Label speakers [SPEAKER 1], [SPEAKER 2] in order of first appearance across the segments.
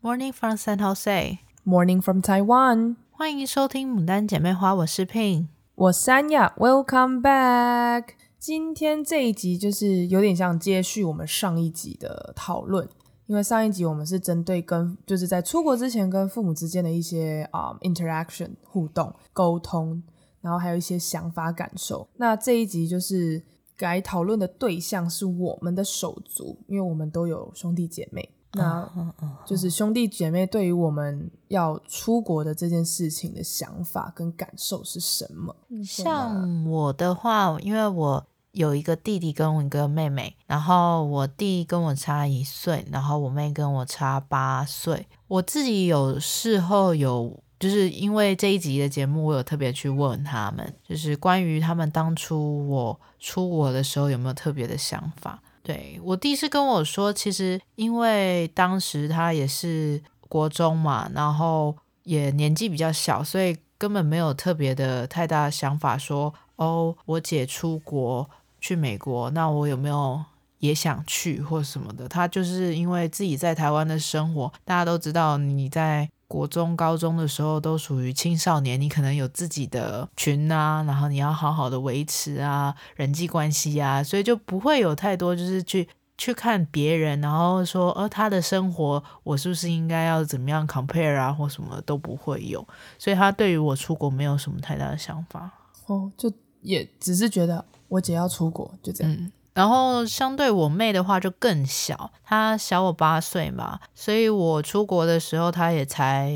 [SPEAKER 1] Morning from San Jose.
[SPEAKER 2] Morning from Taiwan.
[SPEAKER 1] 欢迎收听《牡丹姐妹花》，我是 Pin，
[SPEAKER 2] 我三亚。Welcome back。今天这一集就是有点像接续我们上一集的讨论，因为上一集我们是针对跟就是在出国之前跟父母之间的一些啊、um, interaction 互动沟通，然后还有一些想法感受。那这一集就是该讨论的对象是我们的手足，因为我们都有兄弟姐妹。那就是兄弟姐妹对于我们要出国的这件事情的想法跟感受是什么？
[SPEAKER 1] 像我的话，因为我有一个弟弟跟我一个妹妹，然后我弟跟我差一岁，然后我妹跟我差八岁。我自己有事后有，就是因为这一集的节目，我有特别去问他们，就是关于他们当初我出国的时候有没有特别的想法。对，我弟是跟我说，其实因为当时他也是国中嘛，然后也年纪比较小，所以根本没有特别的太大的想法说，哦，我姐出国去美国，那我有没有也想去或什么的？他就是因为自己在台湾的生活，大家都知道你在。国中、高中的时候都属于青少年，你可能有自己的群啊，然后你要好好的维持啊人际关系啊，所以就不会有太多就是去去看别人，然后说，呃，他的生活我是不是应该要怎么样 compare 啊，或什么都不会有，所以他对于我出国没有什么太大的想法。
[SPEAKER 2] 哦，就也只是觉得我姐要出国，就这样。嗯
[SPEAKER 1] 然后相对我妹的话就更小，她小我八岁嘛，所以我出国的时候她也才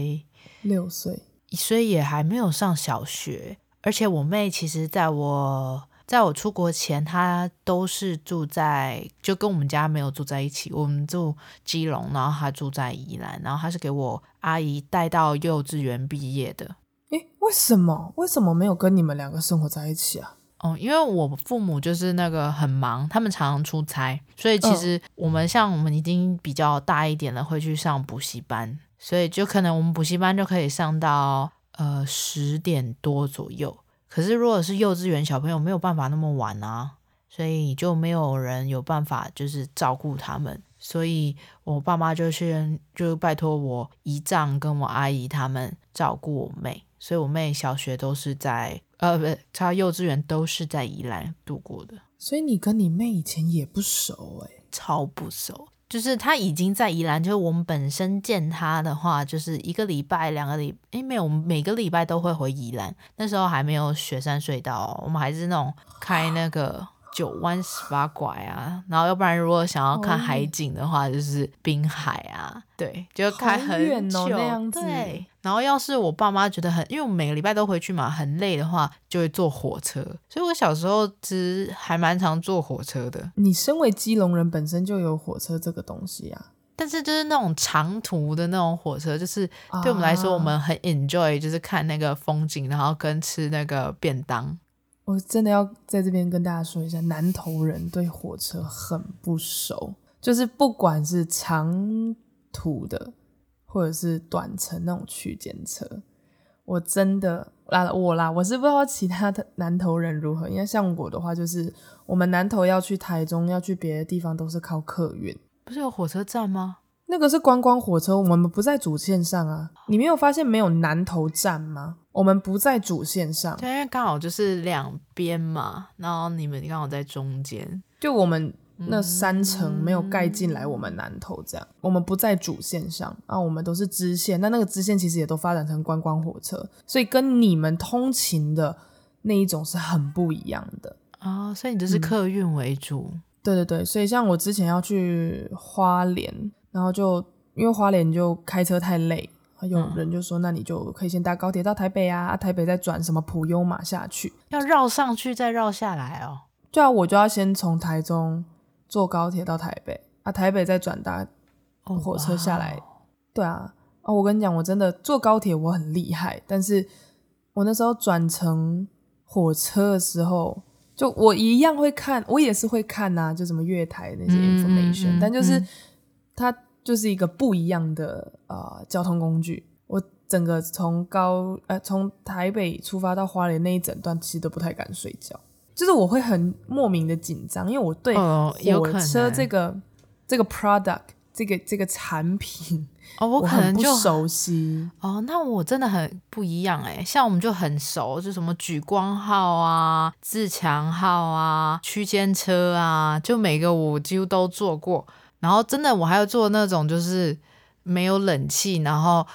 [SPEAKER 2] 六岁，
[SPEAKER 1] 所以也还没有上小学。而且我妹其实在我在我出国前，她都是住在就跟我们家没有住在一起，我们住基隆，然后她住在宜兰，然后她是给我阿姨带到幼稚园毕业的。
[SPEAKER 2] 诶，为什么？为什么没有跟你们两个生活在一起啊？
[SPEAKER 1] 哦，因为我父母就是那个很忙，他们常常出差，所以其实我们像我们已经比较大一点了，会去上补习班，所以就可能我们补习班就可以上到呃十点多左右。可是如果是幼稚园小朋友，没有办法那么晚啊，所以就没有人有办法就是照顾他们，所以我爸妈就先就拜托我姨丈跟我阿姨他们照顾我妹，所以我妹小学都是在。呃，不，他幼稚园都是在宜兰度过的，
[SPEAKER 2] 所以你跟你妹以前也不熟诶，
[SPEAKER 1] 超不熟。就是他已经在宜兰，就是我们本身见他的话，就是一个礼拜、两个礼，诶，没有，我们每个礼拜都会回宜兰。那时候还没有雪山隧道，我们还是那种开那个。九弯十八拐啊，然后要不然如果想要看海景的话，就是滨海啊，对，就开很
[SPEAKER 2] 远哦，那样子。
[SPEAKER 1] 对，然后要是我爸妈觉得很，因为我们每个礼拜都回去嘛，很累的话，就会坐火车。所以我小时候其实还蛮常坐火车的。
[SPEAKER 2] 你身为基隆人，本身就有火车这个东西啊，
[SPEAKER 1] 但是就是那种长途的那种火车，就是对我们来说，我们很 enjoy，就是看那个风景，然后跟吃那个便当。
[SPEAKER 2] 我真的要在这边跟大家说一下，南投人对火车很不熟，就是不管是长途的，或者是短程那种区间车，我真的啦，我啦，我是不知道其他的南投人如何，因为像我的话，就是我们南投要去台中，要去别的地方，都是靠客运，
[SPEAKER 1] 不是有火车站吗？
[SPEAKER 2] 那个是观光火车，我们不在主线上啊。你没有发现没有南投站吗？我们不在主线上，
[SPEAKER 1] 对，因为刚好就是两边嘛，然后你们刚好在中间。
[SPEAKER 2] 就我们那三层没有盖进来，我们南投这样，嗯、我们不在主线上啊，我们都是支线。那那个支线其实也都发展成观光火车，所以跟你们通勤的那一种是很不一样的
[SPEAKER 1] 啊、哦。所以你就是客运为主、嗯，
[SPEAKER 2] 对对对。所以像我之前要去花莲。然后就因为花莲就开车太累，有人就说，那你就可以先搭高铁到台北啊，啊台北再转什么普悠玛下去，
[SPEAKER 1] 要绕上去再绕下来哦。
[SPEAKER 2] 对啊，我就要先从台中坐高铁到台北啊，台北再转搭火车下来。Oh, 对啊，哦，我跟你讲，我真的坐高铁我很厉害，但是我那时候转乘火车的时候，就我一样会看，我也是会看呐、啊，就什么月台那些 information，、嗯嗯嗯、但就是。它就是一个不一样的呃交通工具。我整个从高呃从台北出发到花莲那一整段，其实都不太敢睡觉，就是我会很莫名的紧张，因为我对火车这个、哦、这个 product 这个这个产品
[SPEAKER 1] 哦，我可能就
[SPEAKER 2] 熟悉
[SPEAKER 1] 哦。那我真的很不一样哎，像我们就很熟，就什么莒光号啊、自强号啊、区间车啊，就每个我几乎都坐过。然后真的，我还要做那种就是没有冷气，然后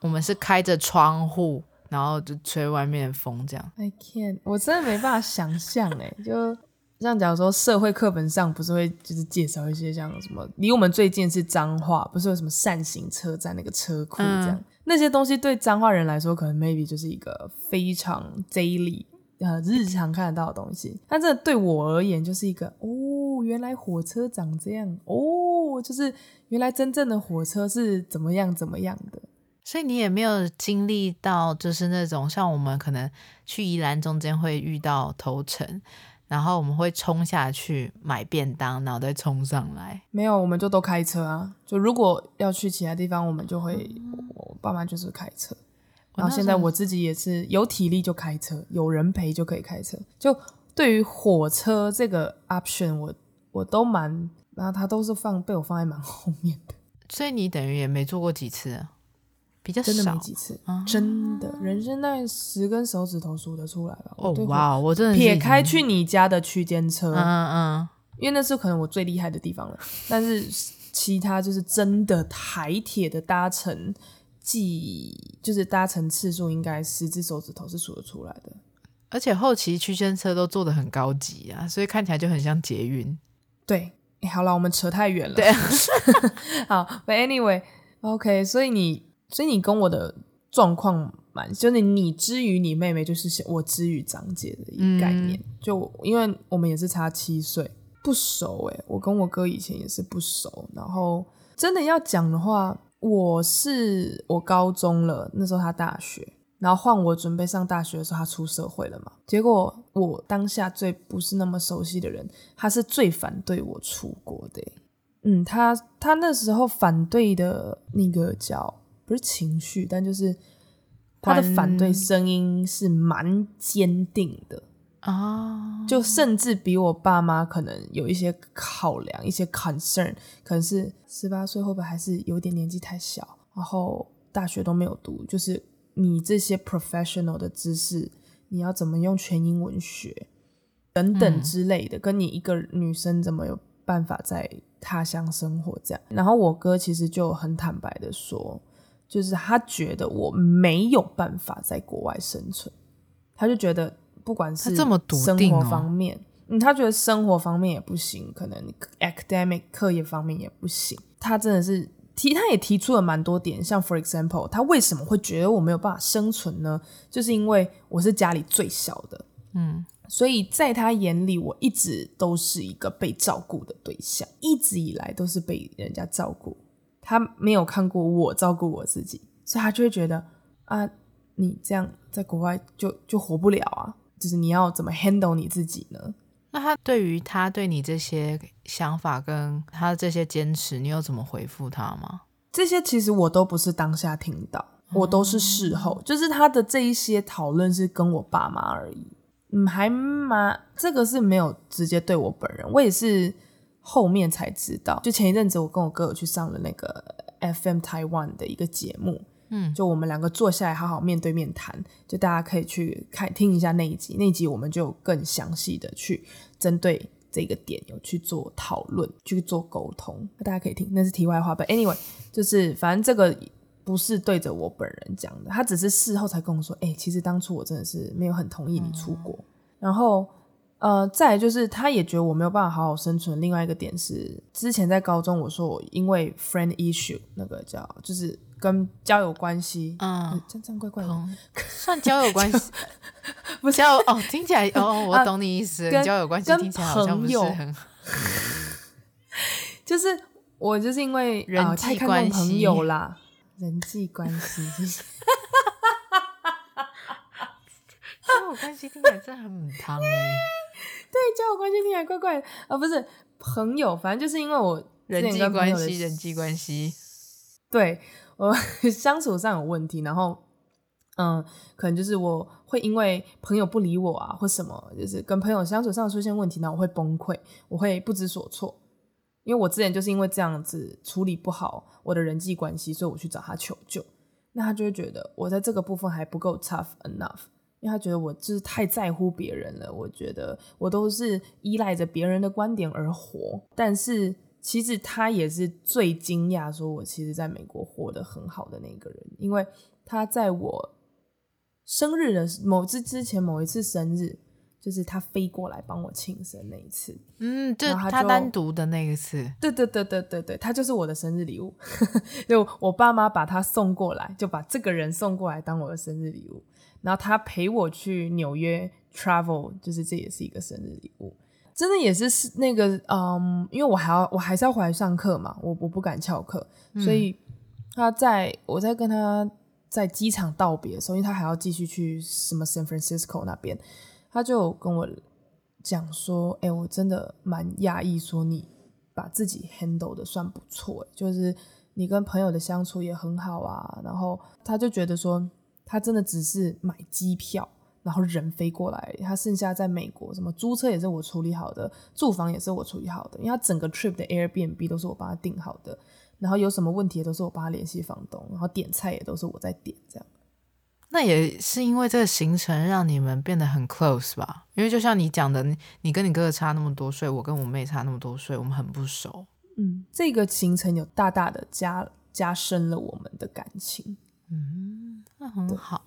[SPEAKER 1] 我们是开着窗户，然后就吹外面的风这样。
[SPEAKER 2] I can't，我真的没办法想象哎，就。像假如说社会课本上不是会就是介绍一些像什么离我们最近是彰化，不是有什么扇形车站那个车库这样、嗯、那些东西对彰化人来说可能 maybe 就是一个非常 daily 呃日常看得到的东西，但这对我而言就是一个哦，原来火车长这样哦，就是原来真正的火车是怎么样怎么样的，
[SPEAKER 1] 所以你也没有经历到就是那种像我们可能去宜兰中间会遇到头城。然后我们会冲下去买便当，然后再冲上来。
[SPEAKER 2] 没有，我们就都开车啊。就如果要去其他地方，我们就会，嗯、我爸妈就是开车。然后现在我自己也是有体力就开车，有人陪就可以开车。就对于火车这个 option，我我都蛮，然后它都是放被我放在蛮后面的。
[SPEAKER 1] 所以你等于也没做过几次啊？比较少，
[SPEAKER 2] 真的没几次，啊、真的，人生大概十根手指头数得出来吧。
[SPEAKER 1] 哦哇，我真的
[SPEAKER 2] 撇开去你家的区间车，
[SPEAKER 1] 嗯嗯，
[SPEAKER 2] 因为那是可能我最厉害的地方了。但是其他就是真的台铁的搭乘，即就是搭乘次数，应该十只手指头是数得出来的。
[SPEAKER 1] 而且后期区间车都做的很高级啊，所以看起来就很像捷运。
[SPEAKER 2] 对，欸、好了，我们扯太远了。
[SPEAKER 1] 对，
[SPEAKER 2] 好，But anyway，OK，okay, 所以你。所以你跟我的状况蛮，就是你之于你妹妹，就是我之于长姐的一个概念。嗯、就因为我们也是差七岁，不熟诶，我跟我哥以前也是不熟。然后真的要讲的话，我是我高中了，那时候他大学，然后换我准备上大学的时候，他出社会了嘛。结果我当下最不是那么熟悉的人，他是最反对我出国的。嗯，他他那时候反对的那个叫。不是情绪，但就是他的反对声音是蛮坚定的
[SPEAKER 1] 啊，
[SPEAKER 2] 就甚至比我爸妈可能有一些考量，一些 concern，可能是十八岁会不会还是有点年纪太小，然后大学都没有读，就是你这些 professional 的知识，你要怎么用全英文学等等之类的，嗯、跟你一个女生怎么有办法在他乡生活这样。然后我哥其实就很坦白的说。就是他觉得我没有办法在国外生存，他就觉得不管是生活方面，嗯，他觉得生活方面也不行，可能 academic 课业方面也不行。他真的是提，他也提出了蛮多点，像 for example，他为什么会觉得我没有办法生存呢？就是因为我是家里最小的，
[SPEAKER 1] 嗯，
[SPEAKER 2] 所以在他眼里，我一直都是一个被照顾的对象，一直以来都是被人家照顾。他没有看过我照顾我自己，所以他就会觉得啊，你这样在国外就就活不了啊，就是你要怎么 handle 你自己呢？
[SPEAKER 1] 那他对于他对你这些想法跟他的这些坚持，你有怎么回复他吗？
[SPEAKER 2] 这些其实我都不是当下听到，我都是事后，嗯、就是他的这一些讨论是跟我爸妈而已，嗯，还蛮这个是没有直接对我本人，我也是。后面才知道，就前一阵子我跟我哥哥去上了那个 FM Taiwan 的一个节目，
[SPEAKER 1] 嗯，
[SPEAKER 2] 就我们两个坐下来好好面对面谈，就大家可以去看听一下那一集，那一集我们就更详细的去针对这个点有去做讨论，去做沟通，大家可以听，那是题外话。But anyway，就是反正这个不是对着我本人讲的，他只是事后才跟我说，哎、欸，其实当初我真的是没有很同意你出国，嗯、然后。呃，再来就是，他也觉得我没有办法好好生存。另外一个点是，之前在高中，我说我因为 friend issue 那个叫，就是跟交友关系，
[SPEAKER 1] 嗯，
[SPEAKER 2] 这样怪怪的，
[SPEAKER 1] 算交友关系，不交哦，听起来哦，我懂你意思，
[SPEAKER 2] 跟
[SPEAKER 1] 交友关系听起来好像不是很，
[SPEAKER 2] 就是我就是因为
[SPEAKER 1] 人际关系
[SPEAKER 2] 朋友啦，人际关系。
[SPEAKER 1] 交友关系听起来真的很母汤哎，
[SPEAKER 2] 对，交友关系听起来怪怪的啊，不是朋友，反正就是因为我
[SPEAKER 1] 人际关系，人际关系，
[SPEAKER 2] 对我 相处上有问题，然后嗯，可能就是我会因为朋友不理我啊，或什么，就是跟朋友相处上出现问题，然后我会崩溃，我会不知所措，因为我之前就是因为这样子处理不好我的人际关系，所以我去找他求救。那他就会觉得我在这个部分还不够 tough enough，因为他觉得我就是太在乎别人了。我觉得我都是依赖着别人的观点而活，但是其实他也是最惊讶，说我其实在美国活得很好的那个人，因为他在我生日的某之之前某一次生日。就是他飞过来帮我庆生那一次，
[SPEAKER 1] 嗯，就他，就他单独的那一次，
[SPEAKER 2] 对对对对对对，他就是我的生日礼物，就我爸妈把他送过来，就把这个人送过来当我的生日礼物，然后他陪我去纽约 travel，就是这也是一个生日礼物，真的也是是那个嗯，因为我还要我还是要回来上课嘛，我我不敢翘课，所以他在我在跟他在机场道别的时候，因为他还要继续去什么 San Francisco 那边。他就跟我讲说：“哎、欸，我真的蛮讶异，说你把自己 handle 的算不错，就是你跟朋友的相处也很好啊。然后他就觉得说，他真的只是买机票，然后人飞过来，他剩下在美国什么租车也是我处理好的，住房也是我处理好的，因为他整个 trip 的 Airbnb 都是我帮他订好的，然后有什么问题也都是我帮他联系房东，然后点菜也都是我在点，这样。”
[SPEAKER 1] 那也是因为这个行程让你们变得很 close 吧？因为就像你讲的，你跟你哥哥差那么多岁，我跟我妹差那么多岁，我们很不熟。
[SPEAKER 2] 嗯，这个行程有大大的加加深了我们的感情。
[SPEAKER 1] 嗯，那很好。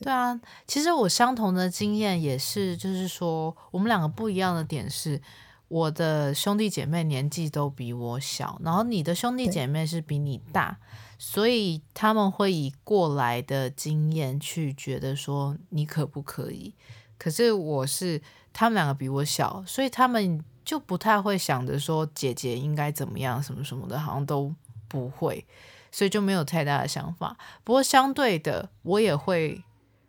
[SPEAKER 1] 对，啊，其实我相同的经验也是，就是说我们两个不一样的点是，我的兄弟姐妹年纪都比我小，然后你的兄弟姐妹是比你大。所以他们会以过来的经验去觉得说你可不可以？可是我是他们两个比我小，所以他们就不太会想着说姐姐应该怎么样什么什么的，好像都不会，所以就没有太大的想法。不过相对的，我也会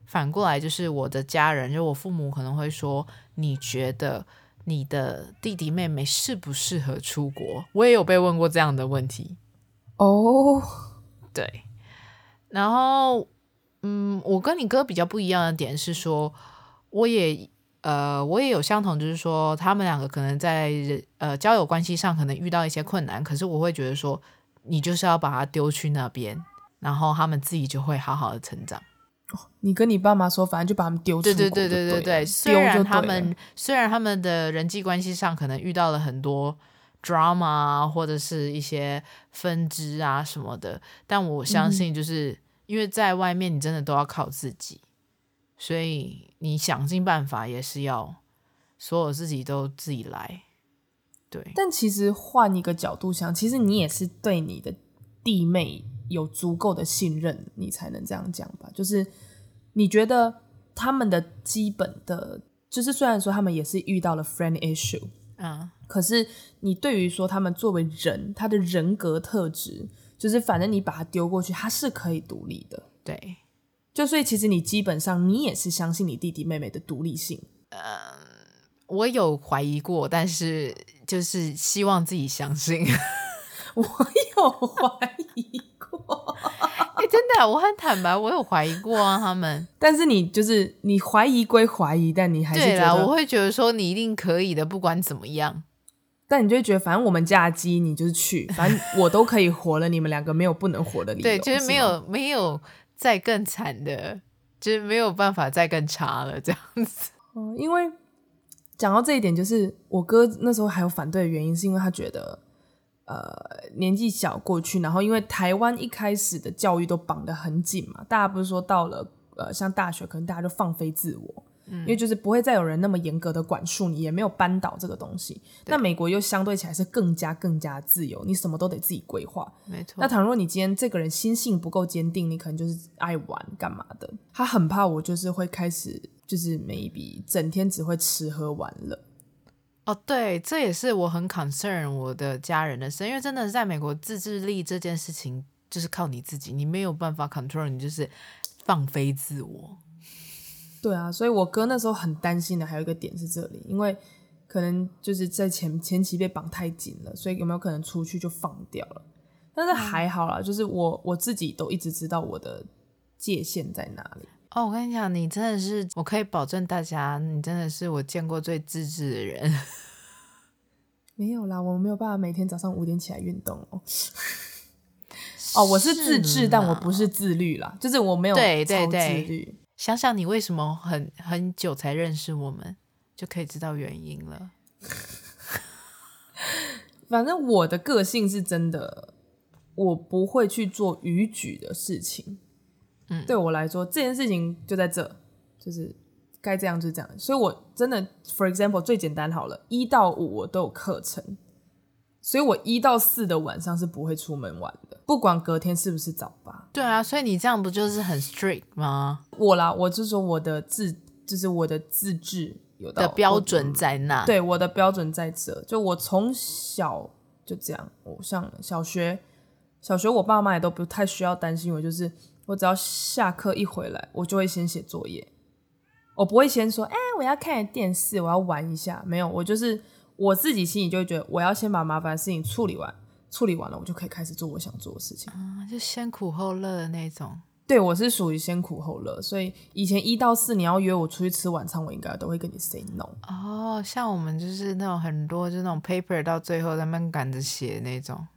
[SPEAKER 1] 反过来，就是我的家人，就我父母可能会说，你觉得你的弟弟妹妹适不适合出国？我也有被问过这样的问题
[SPEAKER 2] 哦。Oh.
[SPEAKER 1] 对，然后，嗯，我跟你哥比较不一样的点是说，我也，呃，我也有相同，就是说，他们两个可能在呃交友关系上可能遇到一些困难，可是我会觉得说，你就是要把他丢去那边，然后他们自己就会好好的成长。
[SPEAKER 2] 哦，你跟你爸妈说，反正就把他们丢出去。
[SPEAKER 1] 对对对对对对，虽然他们虽然他们的人际关系上可能遇到了很多。drama 或者是一些分支啊什么的，但我相信，就是因为在外面你真的都要靠自己，所以你想尽办法也是要所有自己都自己来。对，
[SPEAKER 2] 但其实换一个角度想，其实你也是对你的弟妹有足够的信任，你才能这样讲吧？就是你觉得他们的基本的，就是虽然说他们也是遇到了 friend issue。啊！可是你对于说他们作为人，他的人格特质，就是反正你把他丢过去，他是可以独立的。
[SPEAKER 1] 对，
[SPEAKER 2] 就所以其实你基本上你也是相信你弟弟妹妹的独立性。
[SPEAKER 1] 嗯，我有怀疑过，但是就是希望自己相信。
[SPEAKER 2] 我有怀疑过。
[SPEAKER 1] 欸、真的，我很坦白，我有怀疑过啊，他们。
[SPEAKER 2] 但是你就是你怀疑归怀疑，但你还是觉得
[SPEAKER 1] 我会觉得说你一定可以的，不管怎么样。
[SPEAKER 2] 但你就会觉得，反正我们嫁鸡，你就是去，反正我都可以活了，你们两个没有不能活的理由。
[SPEAKER 1] 对，就是没有
[SPEAKER 2] 吗
[SPEAKER 1] 没有再更惨的，就是没有办法再更差了这样子。
[SPEAKER 2] 嗯，因为讲到这一点，就是我哥那时候还有反对的原因，是因为他觉得。呃，年纪小过去，然后因为台湾一开始的教育都绑得很紧嘛，大家不是说到了呃，像大学可能大家就放飞自我，嗯，因为就是不会再有人那么严格的管束你，也没有扳倒这个东西。那美国又相对起来是更加更加自由，你什么都得自己规划。
[SPEAKER 1] 没错。
[SPEAKER 2] 那倘若你今天这个人心性不够坚定，你可能就是爱玩干嘛的。他很怕我就是会开始就是 maybe 整天只会吃喝玩乐。
[SPEAKER 1] 哦，对，这也是我很 concern 我的家人的事，因为真的是在美国自制力这件事情就是靠你自己，你没有办法 control，你就是放飞自我。
[SPEAKER 2] 对啊，所以我哥那时候很担心的还有一个点是这里，因为可能就是在前前期被绑太紧了，所以有没有可能出去就放掉了？但是还好啦，就是我我自己都一直知道我的界限在哪里。
[SPEAKER 1] 哦，我跟你讲，你真的是，我可以保证大家，你真的是我见过最自制的人。
[SPEAKER 2] 没有啦，我没有办法每天早上五点起来运动哦。哦，我是自制，但我不是自律啦，就是我没有
[SPEAKER 1] 对对对。想想你为什么很很久才认识我们，就可以知道原因了。
[SPEAKER 2] 反正我的个性是真的，我不会去做逾矩的事情。嗯，对我来说，这件事情就在这，就是该这样就这样。所以我真的，for example，最简单好了，一到五我都有课程，所以我一到四的晚上是不会出门玩的，不管隔天是不是早八。
[SPEAKER 1] 对啊，所以你这样不就是很 strict 吗？
[SPEAKER 2] 我啦，我就说我的自，就是我的自制。有
[SPEAKER 1] 的标准在那，
[SPEAKER 2] 对，我的标准在这，就我从小就这样。我像小学，小学我爸妈也都不太需要担心我，就是我只要下课一回来，我就会先写作业，我不会先说，哎、欸，我要看电视，我要玩一下，没有，我就是我自己心里就会觉得，我要先把麻烦的事情处理完，处理完了，我就可以开始做我想做的事情，
[SPEAKER 1] 嗯，就先苦后乐的那种。
[SPEAKER 2] 对，我是属于先苦后乐，所以以前一到四你要约我出去吃晚餐，我应该都会跟你 say no。
[SPEAKER 1] 哦，像我们就是那种很多就那种 paper 到最后他们赶着写那种。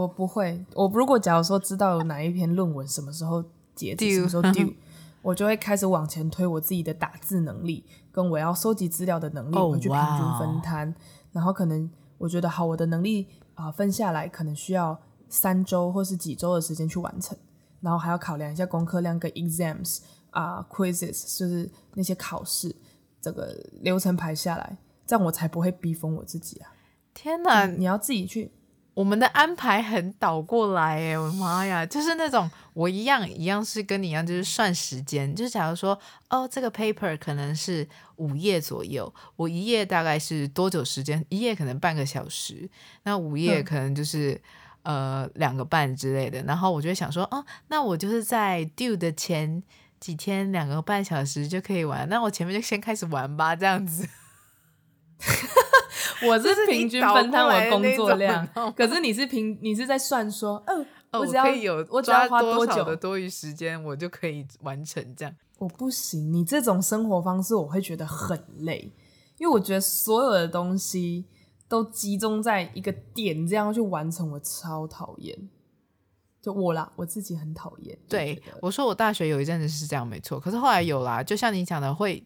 [SPEAKER 2] 我不会，我如果假如说知道有哪一篇论文什么时候截止，什么时候 due，我就会开始往前推我自己的打字能力跟我要收集资料的能力，我去平均分摊。Oh. 然后可能我觉得好，我的能力啊、呃、分下来可能需要三周或是几周的时间去完成。然后还要考量一下功课量跟 exams 啊、uh, quizzes，就是那些考试，这个流程排下来，这样我才不会逼疯我自己啊！
[SPEAKER 1] 天哪，
[SPEAKER 2] 你要自己去，
[SPEAKER 1] 我们的安排很倒过来哎，我的妈呀，就是那种我一样一样是跟你一样，就是算时间，就是假如说哦，这个 paper 可能是五页左右，我一页大概是多久时间？一页可能半个小时，那五页可能就是。嗯呃，两个半之类的，然后我就会想说，哦，那我就是在 due 的前几天两个半小时就可以玩，那我前面就先开始玩吧，这样子。
[SPEAKER 2] 我这是平均分摊我的工作量，可是你是平，你是在算说，嗯、呃，我只要
[SPEAKER 1] 可以有，我只要花多久的多余时间，我就可以完成这样。
[SPEAKER 2] 我不行，你这种生活方式我会觉得很累，因为我觉得所有的东西。都集中在一个点，这样去完成，我超讨厌。就我啦，我自己很讨厌。
[SPEAKER 1] 对，我说我大学有一阵子是这样，没错。可是后来有啦，就像你讲的，会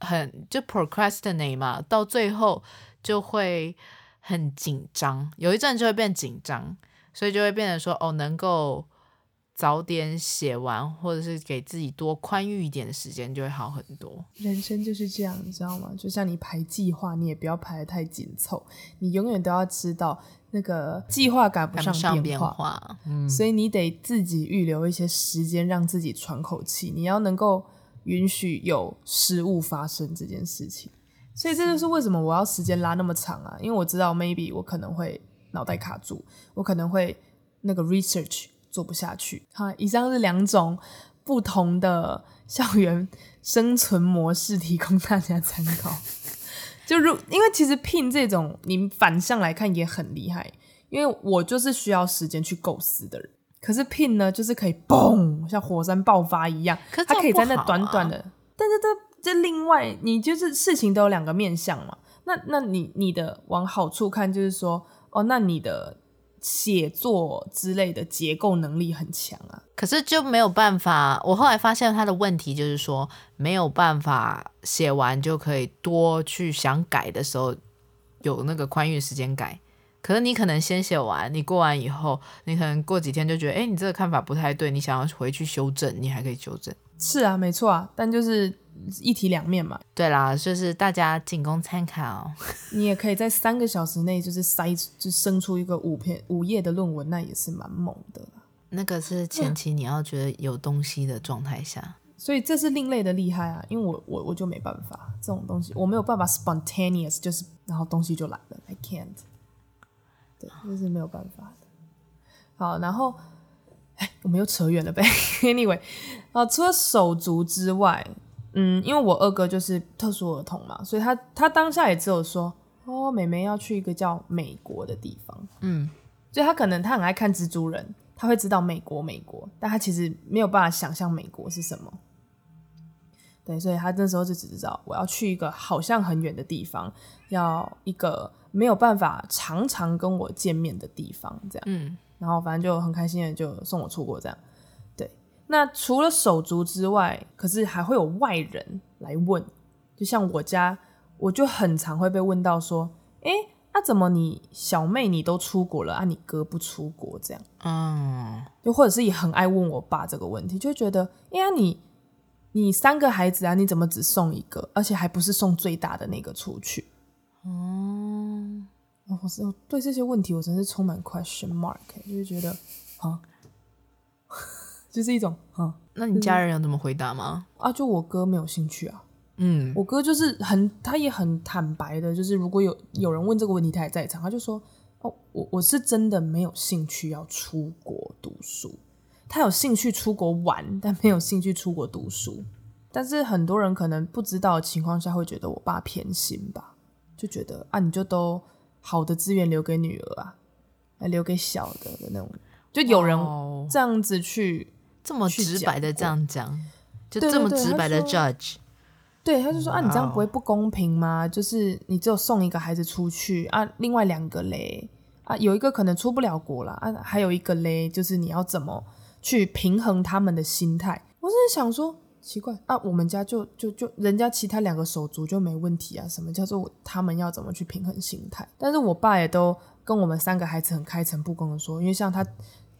[SPEAKER 1] 很就 procrastinate 嘛，到最后就会很紧张，有一阵就会变紧张，所以就会变成说，哦，能够。早点写完，或者是给自己多宽裕一点的时间，就会好很多。
[SPEAKER 2] 人生就是这样，你知道吗？就像你排计划，你也不要排得太紧凑，你永远都要知道那个计划赶不上变化，上变化，嗯，所以你得自己预留一些时间，让自己喘口气。你要能够允许有失误发生这件事情。所以这就是为什么我要时间拉那么长啊，因为我知道 maybe 我可能会脑袋卡住，我可能会那个 research。做不下去。好，以上是两种不同的校园生存模式，提供大家参考。就如因为其实 Pin 这种，你反向来看也很厉害，因为我就是需要时间去构思的人。可是 Pin 呢，就是可以嘣，像火山爆发一样，可它可以在那短短的。但是这这另外，你就是事情都有两个面向嘛。那那你你的往好处看，就是说，哦，那你的。写作之类的结构能力很强啊，
[SPEAKER 1] 可是就没有办法。我后来发现他的问题就是说，没有办法写完就可以多去想改的时候有那个宽裕时间改。可是你可能先写完，你过完以后，你可能过几天就觉得，诶，你这个看法不太对，你想要回去修正，你还可以修正。
[SPEAKER 2] 是啊，没错啊，但就是。一体两面嘛，
[SPEAKER 1] 对啦，就是大家仅供参考。
[SPEAKER 2] 你也可以在三个小时内就是塞，就生出一个五篇五页的论文，那也是蛮猛的。
[SPEAKER 1] 那个是前期你要觉得有东西的状态下，嗯，
[SPEAKER 2] 所以这是另类的厉害啊。因为我我我就没办法这种东西，我没有办法 spontaneous，就是然后东西就来了，I can't。对，这是没有办法的。好，然后哎，我们又扯远了呗。Anyway，啊，除了手足之外。嗯，因为我二哥就是特殊儿童嘛，所以他他当下也只有说，哦，妹妹要去一个叫美国的地方，嗯，所以他可能他很爱看蜘蛛人，他会知道美国美国，但他其实没有办法想象美国是什么，对，所以他那时候就只知道我要去一个好像很远的地方，要一个没有办法常常跟我见面的地方，这样。
[SPEAKER 1] 嗯，
[SPEAKER 2] 然后反正就很开心的就送我出国，这样。对，那除了手足之外，可是还会有外人来问，就像我家，我就很常会被问到说，哎，那、啊、怎么你小妹你都出国了啊，你哥不出国这样？
[SPEAKER 1] 嗯，
[SPEAKER 2] 就或者是也很爱问我爸这个问题，就觉得，哎呀你。你三个孩子啊，你怎么只送一个，而且还不是送最大的那个出去？
[SPEAKER 1] 哦，
[SPEAKER 2] 我是对这些问题，我真是充满 question mark，就是觉得啊，就是一种啊。
[SPEAKER 1] 那你家人有怎么回答吗？
[SPEAKER 2] 啊，就我哥没有兴趣啊。
[SPEAKER 1] 嗯，
[SPEAKER 2] 我哥就是很，他也很坦白的，就是如果有有人问这个问题，他也在场，他就说，哦，我我是真的没有兴趣要出国读书。他有兴趣出国玩，但没有兴趣出国读书。但是很多人可能不知道的情况下，会觉得我爸偏心吧，就觉得啊，你就都好的资源留给女儿啊，来留给小的的那种。就有人这样子去
[SPEAKER 1] 这么直白的这样讲，就这么直白的 judge。
[SPEAKER 2] 对，他就说啊，你这样不会不公平吗？就是你只有送一个孩子出去啊，另外两个嘞啊，有一个可能出不了国了啊，还有一个嘞，就是你要怎么？去平衡他们的心态，我是想说，奇怪啊，我们家就就就人家其他两个手足就没问题啊，什么叫做他们要怎么去平衡心态？但是我爸也都跟我们三个孩子很开诚布公的说，因为像他，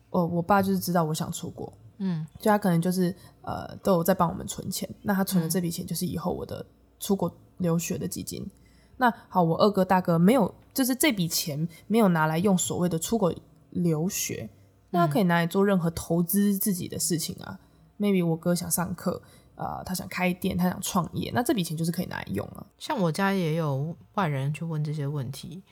[SPEAKER 2] 我我爸就是知道我想出国，
[SPEAKER 1] 嗯，
[SPEAKER 2] 就他可能就是呃都有在帮我们存钱，那他存的这笔钱就是以后我的出国留学的基金。嗯、那好，我二哥大哥没有，就是这笔钱没有拿来用所谓的出国留学。那他可以拿来做任何投资自己的事情啊。嗯、Maybe 我哥想上课，啊、呃，他想开店，他想创业，那这笔钱就是可以拿来用了。
[SPEAKER 1] 像我家也有外人去问这些问题。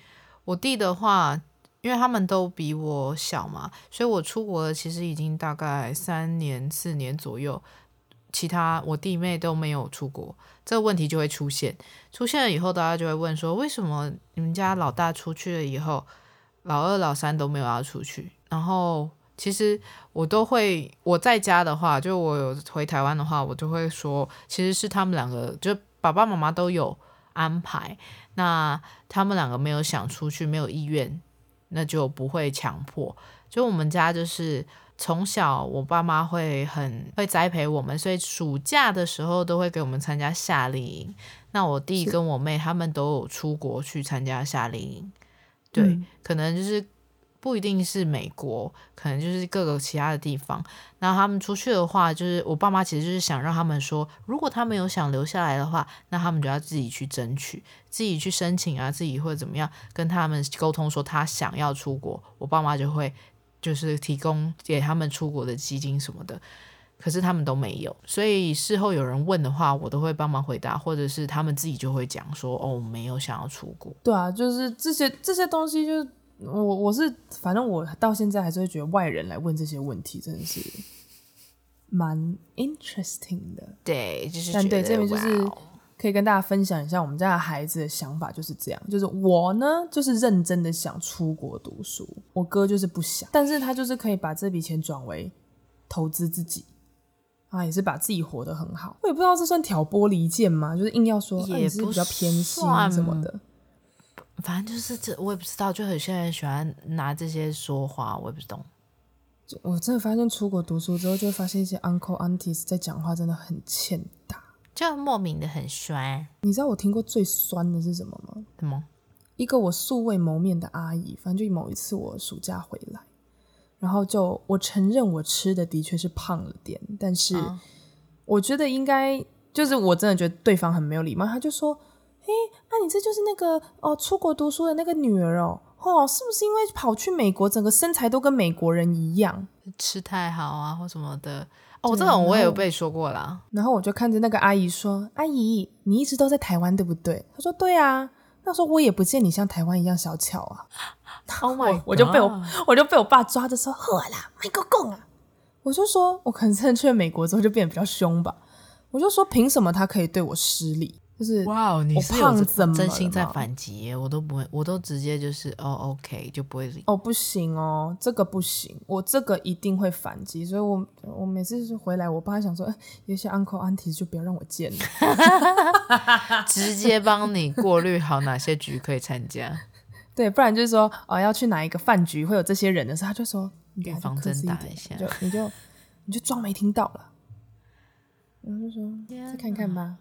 [SPEAKER 1] 我弟的话，因为他们都比我小嘛，所以我出国了其实已经大概三年、四年左右。其他我弟妹都没有出国，这个问题就会出现。出现了以后，大家就会问说：为什么你们家老大出去了以后，老二、老三都没有要出去？然后其实我都会，我在家的话，就我有回台湾的话，我就会说，其实是他们两个，就爸爸妈妈都有安排，那他们两个没有想出去，没有意愿，那就不会强迫。就我们家就是从小我爸妈会很会栽培我们，所以暑假的时候都会给我们参加夏令营。那我弟跟我妹他们都有出国去参加夏令营，对，嗯、可能就是。不一定是美国，可能就是各个其他的地方。那他们出去的话，就是我爸妈其实就是想让他们说，如果他们有想留下来的话，那他们就要自己去争取，自己去申请啊，自己会怎么样跟他们沟通说他想要出国，我爸妈就会就是提供给他们出国的基金什么的。可是他们都没有，所以事后有人问的话，我都会帮忙回答，或者是他们自己就会讲说哦，没有想要出国。
[SPEAKER 2] 对啊，就是这些这些东西就是。我我是反正我到现在还是会觉得外人来问这些问题真的是蛮 interesting 的，
[SPEAKER 1] 对，就是
[SPEAKER 2] 但对这边就是可以跟大家分享一下我们家的孩子的想法就是这样，就是我呢就是认真的想出国读书，我哥就是不想，但是他就是可以把这笔钱转为投资自己啊，也是把自己活得很好。我也不知道这算挑拨离间吗？就是硬要说也是比较偏心什么的。
[SPEAKER 1] 反正就是这，我也不知道，就有些人喜欢拿这些说话，我也不懂。
[SPEAKER 2] 我真的发现出国读书之后，就会发现一些 uncle aunties 在讲话真的很欠打，
[SPEAKER 1] 就莫名的很酸。
[SPEAKER 2] 你知道我听过最酸的是什么吗？
[SPEAKER 1] 什么？
[SPEAKER 2] 一个我素未谋面的阿姨，反正就某一次我暑假回来，然后就我承认我吃的的确是胖了点，但是我觉得应该就是我真的觉得对方很没有礼貌，他就说。哎，那、啊、你这就是那个哦，出国读书的那个女儿哦，哦，是不是因为跑去美国，整个身材都跟美国人一样，
[SPEAKER 1] 吃太好啊，或什么的？哦，这种我也有被说过啦。
[SPEAKER 2] 然后我就看着那个阿姨说：“阿姨，你一直都在台湾，对不对？”她说：“对啊。”那时候我也不见你像台湾一样小巧啊。
[SPEAKER 1] Oh my
[SPEAKER 2] 我就被我我就被我爸抓着说：“好啦，没个共啊！”我就说：“我可能真的去了美国之后就变得比较凶吧。”我就说：“凭什么他可以对我失礼？”就是
[SPEAKER 1] 哇哦，你是
[SPEAKER 2] 我胖怎么
[SPEAKER 1] 真心在反击耶？我都不会，我都直接就是哦，OK，就不会理。
[SPEAKER 2] 哦，不行哦，这个不行，我这个一定会反击。所以我我每次就是回来，我爸想说，欸、有些 uncle auntie 就不要让我见了，
[SPEAKER 1] 直接帮你过滤好哪些局可以参加。
[SPEAKER 2] 对，不然就是说哦，要去哪一个饭局会有这些人的时候，他就说
[SPEAKER 1] 预防针打一下，
[SPEAKER 2] 就你就你就装没听到了。然后就说再看看吧。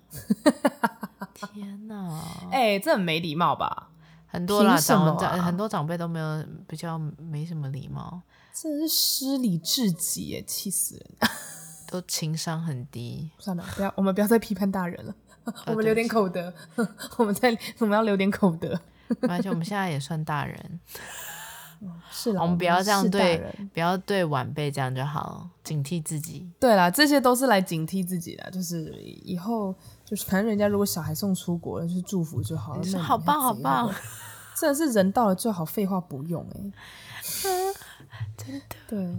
[SPEAKER 1] 天哪！
[SPEAKER 2] 哎、欸，这很没礼貌吧？
[SPEAKER 1] 很多啦，长长很多长辈都没有比较没什么礼貌，
[SPEAKER 2] 真的是失礼至极耶，气死人！
[SPEAKER 1] 都情商很低。
[SPEAKER 2] 算了，不要，我们不要再批判大人了，我们留点口德。我们再，我们要留点口德。
[SPEAKER 1] 而且我们现在也算大人。
[SPEAKER 2] 是啦，
[SPEAKER 1] 我们不要这样对，不要对晚辈这样就好，警惕自己。
[SPEAKER 2] 对啦，这些都是来警惕自己的，就是以后就是反正人家如果小孩送出国了，就是祝福就好了。
[SPEAKER 1] 你说好棒好棒，
[SPEAKER 2] 真的是人到了最好，废话不用哎、
[SPEAKER 1] 欸，真 的
[SPEAKER 2] 对。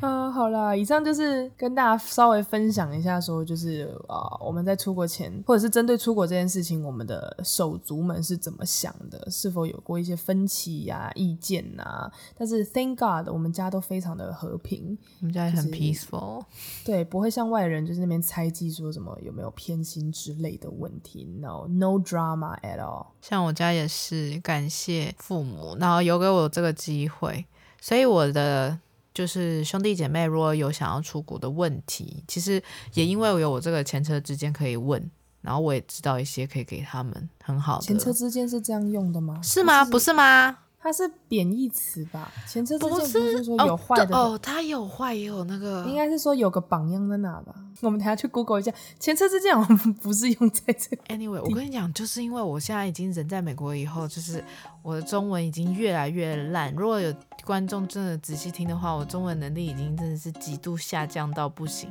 [SPEAKER 2] 嗯，好啦，以上就是跟大家稍微分享一下，说就是啊、呃，我们在出国前，或者是针对出国这件事情，我们的手足们是怎么想的，是否有过一些分歧呀、啊、意见呐、啊？但是 Thank God，我们家都非常的和平，
[SPEAKER 1] 我们家也很 peaceful，、就是、
[SPEAKER 2] 对，不会像外人就是那边猜忌说什么有没有偏心之类的问题，No，No drama at all。
[SPEAKER 1] 像我家也是，感谢父母，然后有给我这个机会，所以我的。就是兄弟姐妹如果有想要出国的问题，其实也因为我有我这个前车之鉴可以问，然后我也知道一些可以给他们很好的。
[SPEAKER 2] 前车之鉴是这样用的吗？
[SPEAKER 1] 是吗？不是吗？
[SPEAKER 2] 它是贬义词吧？前车之鉴不是说有坏的
[SPEAKER 1] 哦，它有坏也有那个，
[SPEAKER 2] 应该是说有个榜样在哪吧？我们等下去 Google 一下前车之鉴，我们不是用在这里。
[SPEAKER 1] Anyway，我跟你讲，就是因为我现在已经人在美国以后，就是我的中文已经越来越烂。如果有观众真的仔细听的话，我中文能力已经真的是极度下降到不行。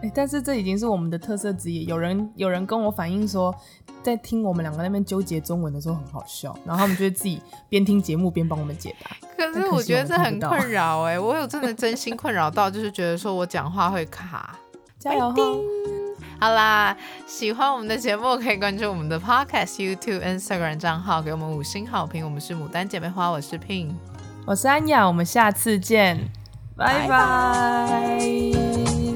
[SPEAKER 2] 哎，但是这已经是我们的特色之一。有人有人跟我反映说，在听我们两个那边纠结中文的时候很好笑，然后他们就会自己边听节目边帮我们解答。
[SPEAKER 1] 可是我觉得这很困扰哎，我有真的真心困扰到，就是觉得说我讲话会卡。
[SPEAKER 2] 加油！
[SPEAKER 1] 好啦，喜欢我们的节目可以关注我们的 Podcast、YouTube、Instagram 账号，给我们五星好评。我们是牡丹姐妹花，我是 Pin，
[SPEAKER 2] 我是安雅，我们下次见，拜拜。